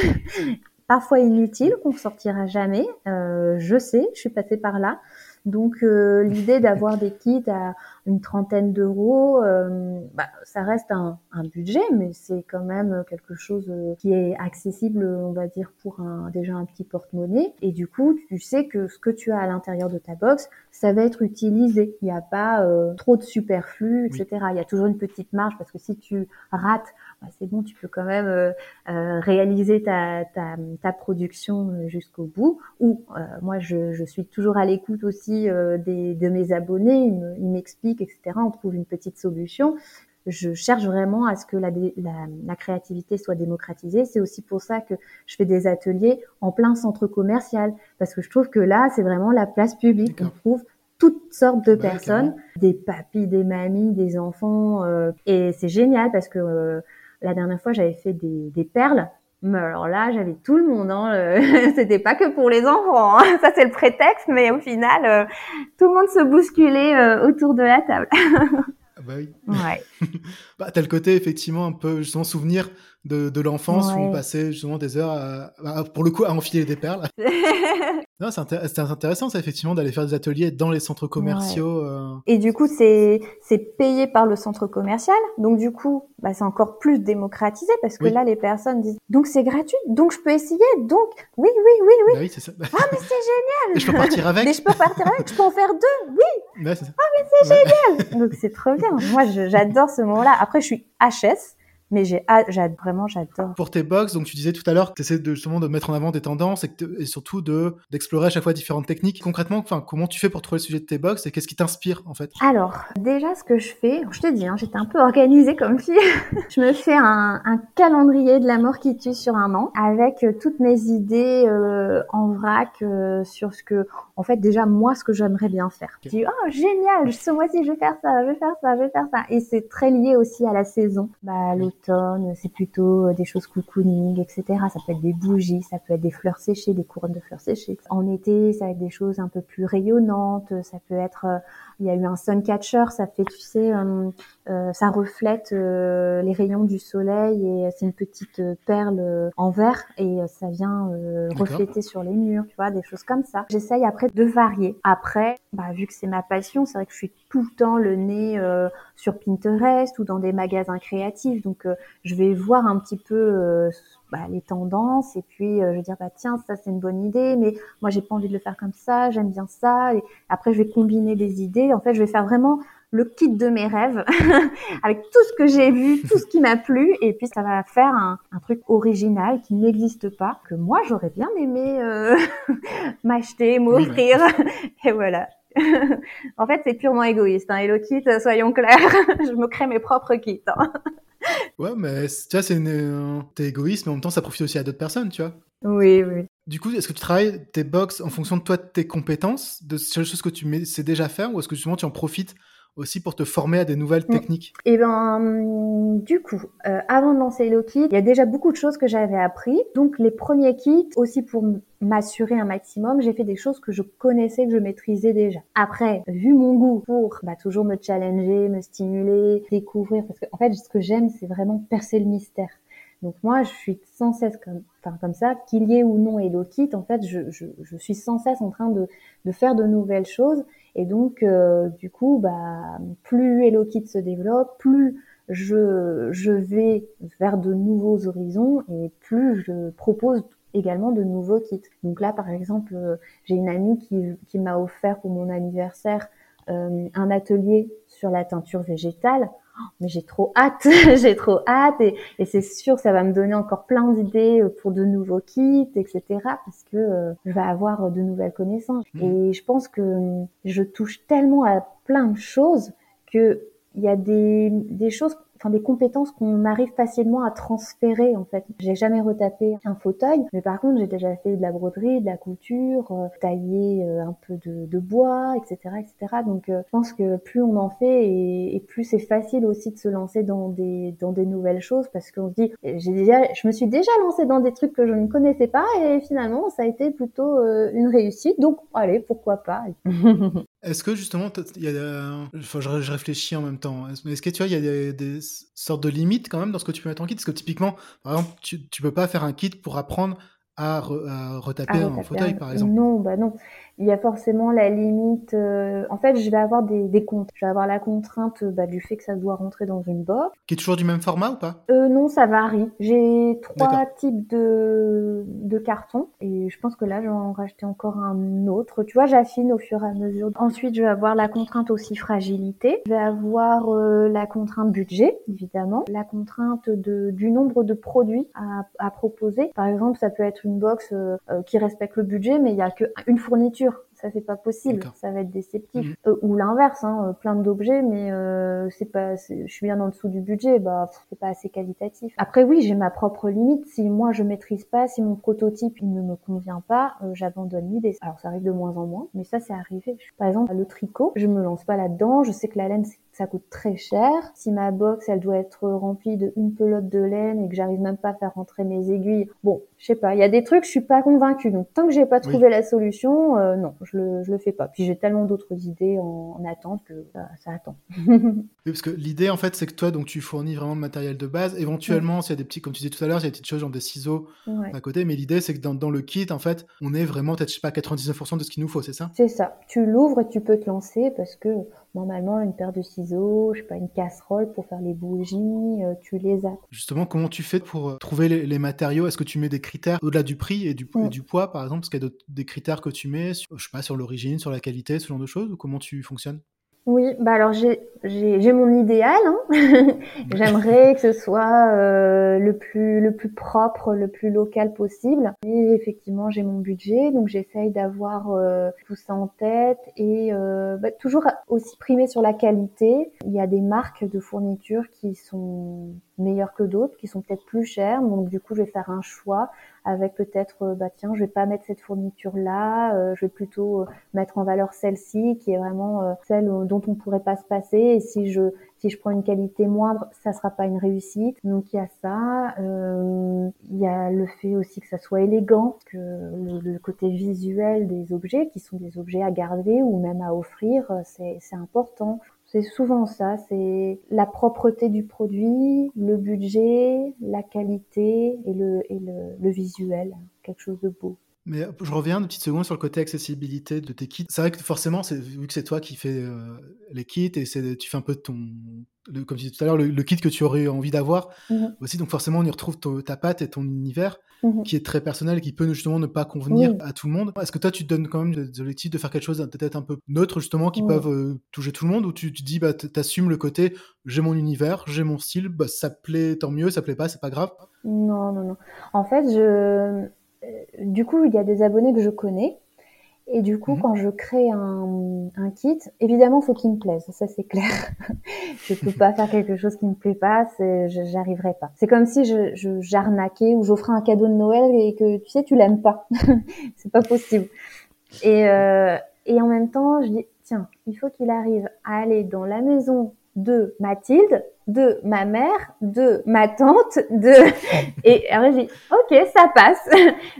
parfois inutiles, qu'on ne sortira jamais. Euh, je sais, je suis passée par là. Donc euh, l'idée d'avoir des kits à une trentaine d'euros, euh, bah, ça reste un, un budget, mais c'est quand même quelque chose euh, qui est accessible, on va dire, pour un, déjà un petit porte-monnaie. Et du coup, tu sais que ce que tu as à l'intérieur de ta box, ça va être utilisé. Il n'y a pas trop de superflu, etc. Il y a toujours une petite marge parce que si tu rates bah, c'est bon, tu peux quand même euh, euh, réaliser ta, ta, ta production euh, jusqu'au bout. Ou moi, je, je, suis toujours à l'écoute aussi des, de mes abonnés, ils m'expliquent, etc. On trouve une petite solution. Je cherche vraiment à ce que la, la, la créativité soit démocratisée. C'est aussi pour ça que je fais des ateliers en plein centre commercial, parce que je trouve que là, c'est vraiment la place publique. On trouve toutes sortes de personnes, des papis, des mamies, des enfants, euh, et c'est génial parce que la dernière fois, j'avais fait des, des perles. Mais alors là, j'avais tout le monde. Hein. C'était pas que pour les enfants. Hein. Ça, c'est le prétexte. Mais au final, euh, tout le monde se bousculait euh, autour de la table. Ah bah oui. Ouais. bah, t'as le côté, effectivement, un peu, justement, souvenir de, de l'enfance où on passait justement des heures à, pour le coup à enfiler des perles. non, c'est intéressant ça effectivement d'aller faire des ateliers dans les centres commerciaux. Euh... Et du coup c'est c'est payé par le centre commercial, donc du coup bah, c'est encore plus démocratisé parce que là les personnes disent donc c'est gratuit, donc je peux essayer, donc oui oui oui oui. Bah oui c'est ça. Ah mais c'est génial. Et je peux partir avec. mais je peux partir avec, je peux en faire deux, oui. Bah. Ah mais c'est génial. donc c'est trop bien. Moi j'adore ce moment-là. Après je suis HS mais j'ai vraiment j'adore. Pour tes box, donc tu disais tout à l'heure que tu essaies de, justement de mettre en avant des tendances et, et surtout de d'explorer à chaque fois différentes techniques. Concrètement, enfin comment tu fais pour trouver le sujet de tes box et qu'est-ce qui t'inspire en fait? Alors déjà ce que je fais, je te dis, hein, j'étais un peu organisée comme fille. je me fais un, un, calendrier de la mort qui tue sur un an avec euh, toutes mes idées euh, en vrac euh, sur ce que, en fait déjà moi ce que j'aimerais bien faire. Je dis oh génial, ce mois-ci je vais faire ça, je vais faire ça, je vais faire ça et c'est très lié aussi à la saison. Bah c'est plutôt euh, des choses cocooning, etc. Ça peut être des bougies, ça peut être des fleurs séchées, des couronnes de fleurs séchées. En été, ça va être des choses un peu plus rayonnantes, ça peut être euh, il y a eu un sun catcher, ça fait, tu sais, euh, euh, ça reflète euh, les rayons du soleil et c'est une petite perle en verre et ça vient refléter sur les murs, tu vois, des choses comme ça. J'essaye après de varier. Après, bah, vu que c'est ma passion, c'est vrai que je suis tout le temps le nez sur Pinterest ou dans des magasins créatifs, donc je vais voir un petit peu bah, les tendances et puis euh, je vais dire bah tiens ça c'est une bonne idée mais moi j'ai pas envie de le faire comme ça j'aime bien ça et après je vais combiner des idées en fait je vais faire vraiment le kit de mes rêves avec tout ce que j'ai vu tout ce qui m'a plu et puis ça va faire un, un truc original qui n'existe pas que moi j'aurais bien aimé euh, m'acheter m'offrir et voilà en fait, c'est purement égoïste. Hein. Hello Kit, soyons clairs. je me crée mes propres kits. Hein. Ouais, mais tu vois, c'est une... t'es égoïste, mais en même temps, ça profite aussi à d'autres personnes, tu vois. Oui, oui. Du coup, est-ce que tu travailles tes box en fonction de toi, de tes compétences, de choses que tu sais déjà faire, ou est-ce que justement tu en profites aussi pour te former à des nouvelles mm. techniques Et eh ben, du coup, euh, avant de lancer le kit, il y a déjà beaucoup de choses que j'avais appris. Donc, les premiers kits, aussi pour m'assurer un maximum, j'ai fait des choses que je connaissais, que je maîtrisais déjà. Après, vu mon goût pour bah, toujours me challenger, me stimuler, découvrir, parce que en fait, ce que j'aime, c'est vraiment percer le mystère. Donc moi, je suis sans cesse comme, enfin, comme ça, qu'il y ait ou non Hello Kit, en fait, je, je, je, suis sans cesse en train de, de faire de nouvelles choses. Et donc, euh, du coup, bah, plus Hello Kit se développe, plus je, vais vers de nouveaux horizons et plus je propose également de nouveaux kits. Donc là, par exemple, euh, j'ai une amie qui, qui m'a offert pour mon anniversaire euh, un atelier sur la teinture végétale mais j'ai trop hâte, j'ai trop hâte et, et c'est sûr ça va me donner encore plein d'idées euh, pour de nouveaux kits, etc. Parce que euh, je vais avoir de nouvelles connaissances. Mmh. Et je pense que je touche tellement à plein de choses que il y a des, des choses enfin des compétences qu'on arrive facilement à transférer en fait. J'ai jamais retapé un fauteuil, mais par contre j'ai déjà fait de la broderie, de la couture, euh, tailler euh, un peu de, de, bois, etc., etc. Donc euh, je pense que plus on en fait et, et plus c'est facile aussi de se lancer dans des dans des nouvelles choses parce qu'on se dit j'ai déjà je me suis déjà lancée dans des trucs que je ne connaissais pas et finalement ça a été plutôt une réussite. Donc allez pourquoi pas. Est-ce que justement, il y a, enfin, je, réfléchis en même temps, mais est-ce que tu vois, il y a des, des, sortes de limites quand même dans ce que tu peux mettre en kit Parce que typiquement, par exemple, tu, tu peux pas faire un kit pour apprendre à, retaper un fauteuil, par exemple. Non, bah non il y a forcément la limite. Euh, en fait, je vais avoir des, des comptes. Je vais avoir la contrainte bah, du fait que ça doit rentrer dans une box. Qui est toujours du même format ou pas? Euh, Non, ça varie. J'ai trois types de, de cartons et je pense que là, j'en racheter encore un autre. Tu vois, j'affine au fur et à mesure. Ensuite, je vais avoir la contrainte aussi fragilité. Je vais avoir euh, la contrainte budget, évidemment. La contrainte de, du nombre de produits à, à proposer. Par exemple, ça peut être une box euh, euh, qui respecte le budget, mais il y a qu'une fourniture ça c'est pas possible, ça va être déceptif. Mhm. Euh, ou l'inverse, hein, euh, plein d'objets, mais euh, c'est pas, je suis bien en dessous du budget, bah c'est pas assez qualitatif. Après oui, j'ai ma propre limite. Si moi je maîtrise pas, si mon prototype il ne me convient pas, j'abandonne l'idée. Alors ça arrive de moins en moins, mais ça c'est arrivé. Par exemple le tricot, je me lance pas là-dedans. Je sais que la laine ça coûte très cher. Si ma box, elle doit être remplie de une pelote de laine et que j'arrive même pas à faire rentrer mes aiguilles, bon, je sais pas. Il y a des trucs, je suis pas convaincue. Donc tant que j'ai pas trouvé la solution, euh, non, je le, je le fais pas. Puis j'ai tellement d'autres idées en, attente que ça, attend. oui, parce que l'idée en fait, c'est que toi, donc tu fournis vraiment le matériel de base. Éventuellement, s'il y a des petits, comme tu disais tout à l'heure, il y a des petites choses genre des ciseaux à côté. Mais l'idée, c'est que dans, dans, le kit, en fait, on est vraiment peut-être, je sais pas, 99% de ce qu'il nous faut, c'est ça? C'est ça. Tu l'ouvres et tu peux te lancer parce que normalement une paire de ciseaux, je sais pas, une casserole pour faire les bougies, euh, tu les as. Justement, comment tu fais pour euh, trouver les, matériaux? Est-ce que tu mets des critères au-delà du prix et du, du poids, par exemple? Est-ce qu'il y a des critères que tu mets, sur, je sais pas, sur l'origine, sur la qualité, ce genre de choses, ou comment tu fonctionnes? Oui, bah alors j'ai mon idéal. Hein. J'aimerais que ce soit euh, le plus le plus propre, le plus local possible. Et effectivement, j'ai mon budget, donc j'essaye d'avoir euh, tout ça en tête et euh, bah, toujours aussi primé sur la qualité. Il y a des marques de fourniture qui sont meilleures que d'autres, qui sont peut-être plus chères. Donc du coup, je vais faire un choix avec peut-être, euh, bah tiens, je vais pas mettre cette fourniture là, euh, je vais plutôt euh, mettre en valeur celle-ci, qui est vraiment celle dont on pourrait pas se passer. Et si je si je prends une qualité moindre, ça sera pas une réussite. Donc il y a ça. Il y a le fait aussi que ça soit élégant, que le, le, côté visuel des objets, qui sont des objets à garder ou même à offrir, c'est important. C'est souvent ça, c'est la propreté du produit, le budget, la qualité et le, et le, visuel, quelque chose de beau. Mais je reviens une petite seconde sur le côté accessibilité de tes kits. C'est vrai que forcément, vu que c'est toi qui fais euh, les kits et tu fais un peu ton, comme je disais tout à l'heure, le, kit que tu aurais envie d'avoir mhm. aussi. Donc forcément, on y retrouve ta patte et ton univers mhm. qui est très personnel et qui peut justement ne pas convenir à tout le monde. Est-ce que toi, tu te donnes quand même des objectifs de faire quelque chose peut-être un peu neutre justement qui peuvent euh, toucher tout le monde? Ou tu, te dis, bah, t'assumes le côté, j'ai mon univers, j'ai mon style, bah, ça plaît, tant mieux, ça plaît pas, c'est pas grave? Non, non, non. En fait, je, euh, du coup, il y a des abonnés que je connais Et du coup, Mhm. quand je crée un, un kit, évidemment, faut qu'il me plaise, ça c'est clair. je peux pas faire quelque chose qui me plaît pas, j'arriverai pas. C'est comme si je, je j'arnaquais ou j'offrais un cadeau de Noël et que tu sais, tu l'aimes pas. c'est pas possible. Et, euh, et en même temps, je dis, tiens, il faut qu'il arrive à aller dans la maison de Mathilde, de ma mère, de ma tante, de... Et après, je dis, ok, ça passe.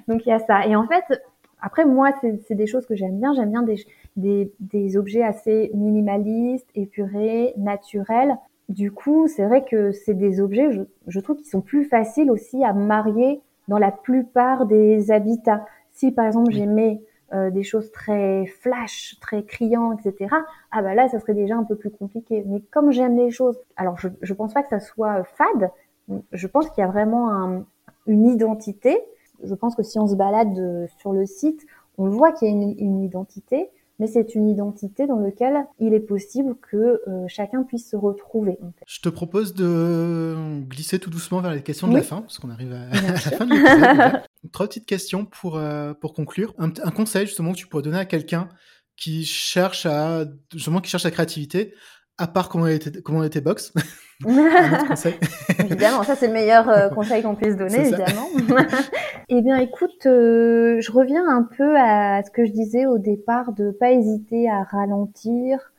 Donc, il y a ça. Et en fait, après, moi, c'est des choses que j'aime bien. J'aime bien des, des, des objets assez minimalistes, épurés, naturels. Du coup, c'est vrai que c'est des objets, je, je trouve, qui sont plus faciles aussi à marier dans la plupart des habitats. Si, par exemple, j'aimais euh, des choses très flash, très criants, etc. Ah bah là, ça serait déjà un peu plus compliqué. Mais comme j'aime les choses, alors je, je pense pas que ça soit fade. Je pense qu'il y a vraiment un- une identité. Je pense que si on se balade euh, sur le site, on voit qu'il y a une, une identité, mais c'est une identité dans laquelle il est possible que euh, chacun puisse se retrouver. en fait. Je te propose de glisser tout doucement vers les questions de Oui. la fin, parce qu'on arrive à, la fin de l'épisode. Trois petites questions pour, euh, pour conclure. Un, un conseil justement que tu pourrais donner à quelqu'un qui cherche à justement qui cherche la créativité, à part comment était comment était box. un autre conseil. évidemment, ça c'est le meilleur euh, conseil qu'on puisse donner, évidemment. Eh bien, écoute, euh, je reviens un peu à ce que je disais au départ de pas hésiter à ralentir,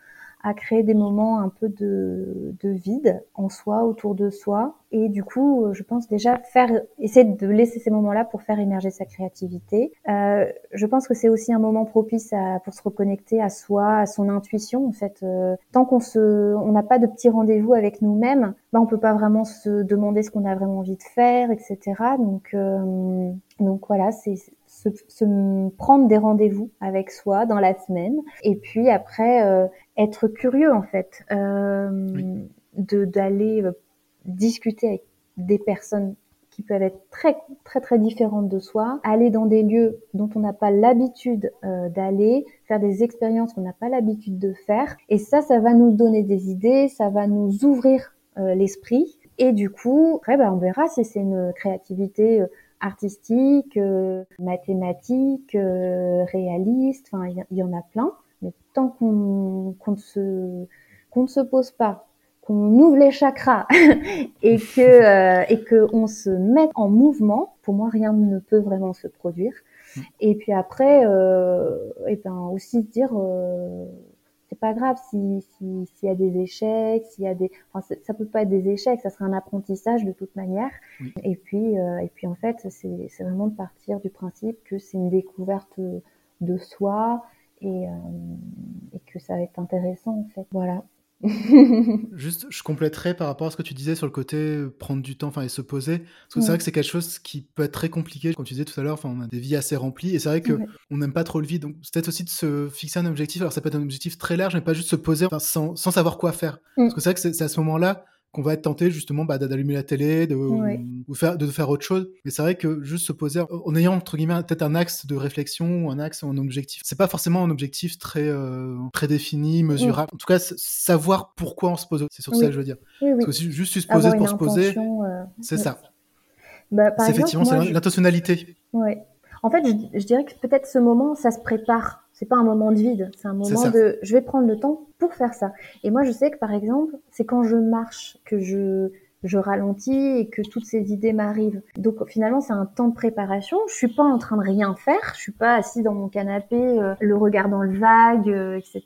à créer des moments un peu de, de vide en soi, autour de soi. Et du coup, euh, je pense déjà faire, essayer de laisser ces moments-là pour faire émerger sa créativité. Euh, je pense que c'est aussi un moment propice à, pour se reconnecter à soi, à son intuition. En fait, euh, tant qu'on se, on n'a pas de petits rendez-vous avec nous-mêmes, bah, on peut pas vraiment se demander ce qu'on a vraiment envie de faire, etc. Donc, euh, donc voilà, c'est se, se prendre des rendez-vous avec soi dans la semaine, et puis après euh, être curieux en fait, euh, Oui. de d'aller euh, discuter avec des personnes qui peuvent être très très très différentes de soi, aller dans des lieux dont on n'a pas l'habitude euh, d'aller, faire des expériences qu'on n'a pas l'habitude de faire, et ça, ça va nous donner des idées, ça va nous ouvrir euh, l'esprit, et du coup, après, bah, on verra si c'est une créativité euh, artistique, euh, mathématique, euh, réaliste, enfin il y, il y en a plein, mais tant qu'on qu'on ne se qu'on ne se pose pas qu'on ouvre les chakras et que euh, et que on se mette en mouvement, pour moi rien ne peut vraiment se produire. Et puis après, euh, et ben aussi dire euh, c'est pas grave si si- s'il y a des échecs, s'il y a des, enfin ça peut pas être des échecs, ça sera un apprentissage de toute manière. Oui. Et puis euh, et puis en fait c'est c'est vraiment de partir du principe que c'est une découverte de soi et euh, et que ça va être intéressant en fait. Voilà. Juste, je compléterai par rapport à ce que tu disais sur le côté euh, prendre du temps, enfin et se poser, parce que Ouais. c'est vrai que c'est quelque chose qui peut être très compliqué. Comme tu disais tout à l'heure, enfin on a des vies assez remplies et c'est vrai que Ouais. on n'aime pas trop le vide, donc c'est peut-être aussi de se fixer un objectif. Alors ça peut être un objectif très large, mais pas juste se poser sans, sans savoir quoi faire. Mm. Parce que c'est vrai que c'est c'est à ce moment-là qu'on va être tenté justement bah, d'allumer la télé, de, Ouais. ou faire, de faire autre chose. Mais c'est vrai que juste se poser en ayant entre guillemets peut-être un axe de réflexion ou un axe un objectif. C'est pas forcément un objectif très euh, prédéfini, mesurable. En tout cas, savoir pourquoi on se pose. C'est Oui. ça que je veux dire. Oui. Parce que juste se poser Avoir pour se poser, euh, c'est ça. Bah, C'est effectivement je- l'intentionnalité. Ouais. En fait, je, je dirais que peut-être ce moment, ça se prépare. C'est pas un moment de vide. C'est un moment de, je vais prendre le temps pour faire ça. Et moi, je sais que par exemple, c'est quand je marche que je, je ralentis et que toutes ces idées m'arrivent. Donc finalement, c'est un temps de préparation. Je suis pas en train de rien faire. Je suis pas assis dans mon canapé, euh, le regard dans le vague, euh, etc.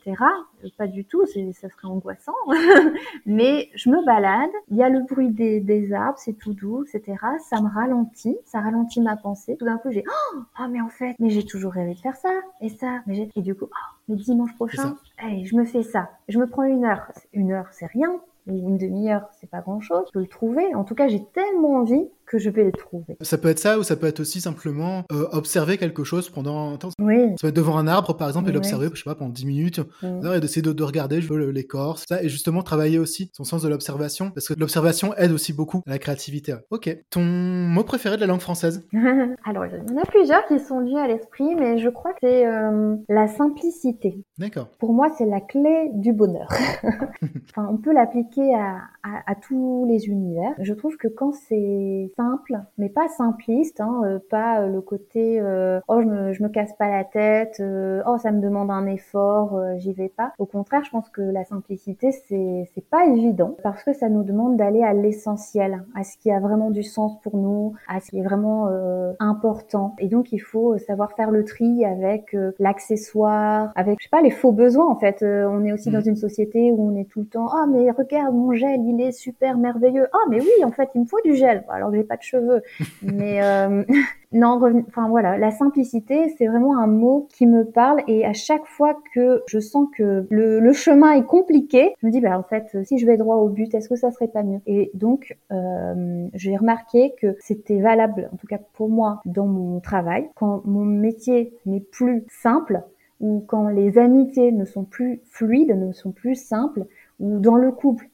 Euh, Pas du tout. C'est, ça serait angoissant. Mais je me balade. Il y a le bruit des, des arbres, c'est tout doux, etc. Ça me ralentit. Ça ralentit ma pensée. Tout d'un coup, j'ai oh mais en fait, mais j'ai toujours rêvé de faire ça et ça. Mais j'ai- et du coup, oh, mais dimanche prochain, allez, je me fais ça. Je me prends une heure. Une heure, c'est rien. Ou une demi-heure, c'est pas grand-chose. Je peux le trouver. En tout cas, j'ai tellement envie que je vais le trouver. Ça peut être ça ou ça peut être aussi simplement euh, observer quelque chose pendant un temps. Oui. Ça peut être devant un arbre par exemple et l'observer, je sais pas, pendant 10 minutes, et d'essayer de, de regarder je veux, l'écorce, ça, et justement travailler aussi son sens de l'observation, parce que l'observation aide aussi beaucoup à la créativité. Ok. Ton mot préféré de la langue française? Alors, il y en a plusieurs qui sont venus à l'esprit, mais je crois que c'est euh, la simplicité. D'accord. Pour moi, c'est la clé du bonheur. enfin, on peut l'appliquer à, à, à, tous les univers. Je trouve que quand c'est simple, mais pas simpliste, hein, euh, pas euh, le côté euh, oh je me, je me casse pas la tête, oh ça me demande un effort, j'y vais pas. Au contraire, je pense que la simplicité c'est c'est pas évident parce que ça nous demande d'aller à l'essentiel, à ce qui a vraiment du sens pour nous, à ce qui est vraiment important. Et donc il faut savoir faire le tri avec l'accessoire, avec je sais pas les faux besoins en fait. on est aussi dans mmh. une société où on est tout le temps ah mais regarde mon gel il est super merveilleux ah mais oui en fait il me faut du gel. Alors que j'ai pas de cheveux. Mais euh, non enfin voilà la simplicité c'est vraiment un mot qui me parle. Et à chaque fois que je sens que le, chemin est compliqué je me dis bah en fait si je vais droit au but est-ce que ça serait pas mieux? Et donc euh, j'ai remarqué que c'était valable en tout cas pour moi dans mon travail. Quand mon métier n'est plus simple ou quand les amitiés ne sont plus fluides, ne sont plus simples, ou dans le couple,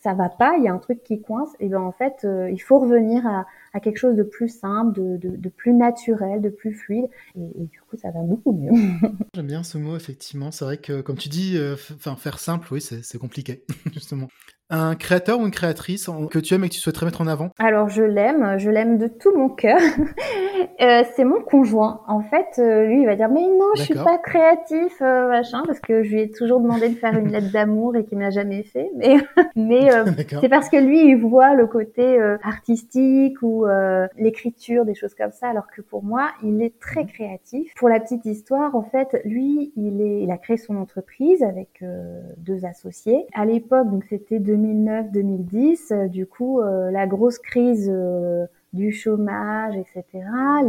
ça va pas, il y a un truc qui coince, et ben en fait, euh, il faut revenir à, à, quelque chose de plus simple, de, de, de plus naturel, de plus fluide, et, et, du coup, ça va beaucoup mieux. J'aime bien ce mot, effectivement. C'est vrai que, comme tu dis, euh, enfin faire simple, oui, c'est compliqué, justement un créateur ou une créatrice que tu aimes et que tu souhaiterais mettre en avant? Alors je l'aime, je l'aime de tout mon cœur. euh, c'est mon conjoint. En fait, euh, lui il va dire mais non, je suis pas créatif, euh, machin, parce que je lui ai toujours demandé de faire une lettre d'amour et qu'il m'a jamais fait. Mais mais c'est parce que lui il voit le côté artistique ou l'écriture, des choses comme ça, alors que pour moi il est très créatif. Pour la petite histoire, en fait, lui il est, il a créé son entreprise avec deux associés. À l'époque, donc c'était de 2009-2010, euh, du coup, euh, la grosse crise euh, du chômage, etc.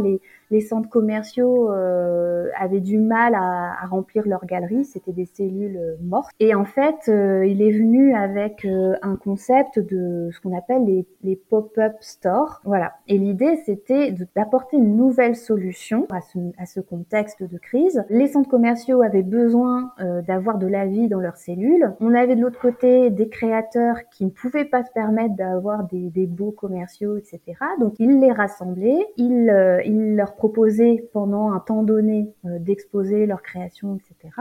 Les, les centres commerciaux euh, avaient du mal à, à remplir leurs galeries, c'était des cellules euh, mortes. Et en fait, euh, il est venu avec euh, un concept de ce qu'on appelle les, les pop-up stores. Voilà. Et l'idée, c'était d'apporter une nouvelle solution à ce, à ce, contexte de crise. Les centres commerciaux avaient besoin d'avoir de la vie dans leurs cellules. On avait de l'autre côté des créateurs qui ne pouvaient pas se permettre d'avoir des, des beaux commerciaux, etc. Donc, il les rassemblait, il, il leur proposer pendant un temps donné euh, d'exposer leur création, etc.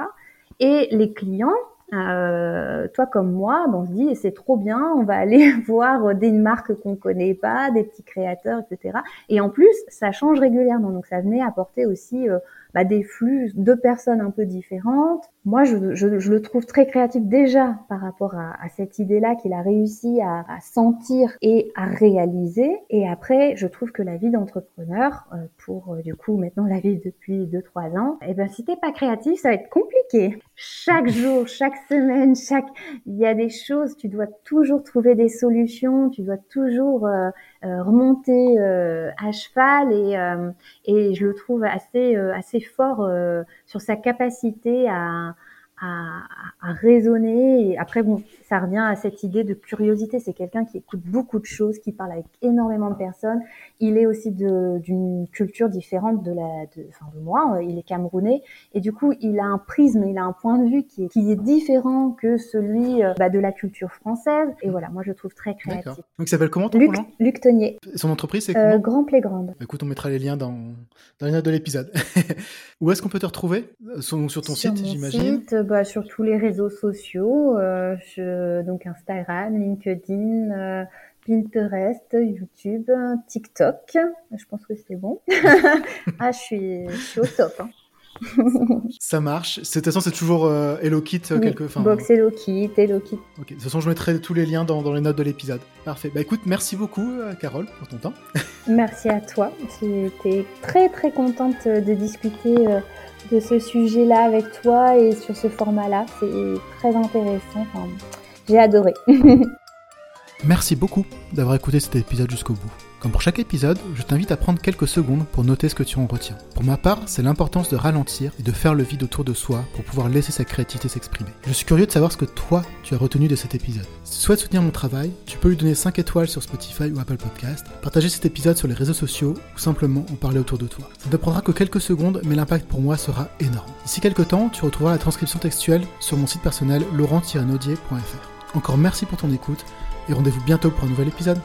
Et les clients, euh, toi comme moi, ben, on se dit c'est trop bien, on va aller voir des marques qu'on connaît pas, des petits créateurs, etc. Et en plus, ça change régulièrement, donc ça venait apporter aussi euh, bah, des flux de personnes un peu différentes. Moi, je, je, je le trouve très créatif déjà par rapport à, à cette idée-là qu'il a réussi à, à, sentir et à réaliser. Et après, je trouve que la vie d'entrepreneur, euh, pour euh, du coup maintenant la vie depuis 2-3 ans, eh ben si t'es pas créatif, ça va être compliqué. Chaque jour, chaque semaine, chaque, il y a des choses, tu dois toujours trouver des solutions, tu dois toujours euh, euh, remonter euh, à cheval et, euh, et je le trouve assez, assez fort sur sa capacité à, à, à, raisonner. Et après, bon, ça revient à cette idée de curiosité. C'est quelqu'un qui écoute beaucoup de choses, qui parle avec énormément de personnes. Il est aussi d'une culture différente de la, de, enfin de moi. Il est camerounais et du coup, il a un prisme, il a un point de vue qui est, qui est différent que celui euh, bah, de la culture française. Et voilà, moi, je trouve très créatif. Donc, il s'appelle comment ton Luc, Luc Tonier. Son entreprise, c'est euh, comment? Grand Playground. Écoute, on mettra les liens dans, dans les notes de l'épisode. Où est-ce qu'on peut te retrouver? Sur, sur ton sur site, j'imagine bah, Sur tous les réseaux sociaux. Euh, je, donc Instagram, LinkedIn, euh, Pinterest, YouTube, TikTok. Je pense que c'est bon. ah, je suis, je suis au top. Hein. Ça marche. De toute façon, c'est toujours euh. Oui, quelque... enfin, Box HelloKit, HelloKit. Ok, de toute façon, je mettrai tous les liens dans, dans les notes de l'épisode. Parfait. Bah écoute, merci beaucoup, euh, Carole, pour ton temps. merci à toi. J'étais très très contente de discuter euh, de ce sujet-là avec toi et sur ce format-là. C'est très intéressant. Enfin, J'ai adoré. Merci beaucoup d'avoir écouté cet épisode jusqu'au bout. Pour chaque épisode, je t'invite à prendre quelques secondes pour noter ce que tu en retiens. Pour ma part, c'est l'importance de ralentir et de faire le vide autour de soi pour pouvoir laisser sa créativité s'exprimer. Je suis curieux de savoir ce que toi, tu as retenu de cet épisode. Si tu souhaites soutenir mon travail, tu peux lui donner 5 étoiles sur Spotify ou Apple Podcast, partager cet épisode sur les réseaux sociaux ou simplement en parler autour de toi. Ça ne prendra que quelques secondes, mais l'impact pour moi sera énorme. D'ici quelques temps, tu retrouveras la transcription textuelle sur mon site personnel laurent-naudier.fr. Encore merci pour ton écoute et rendez-vous bientôt pour un nouvel épisode.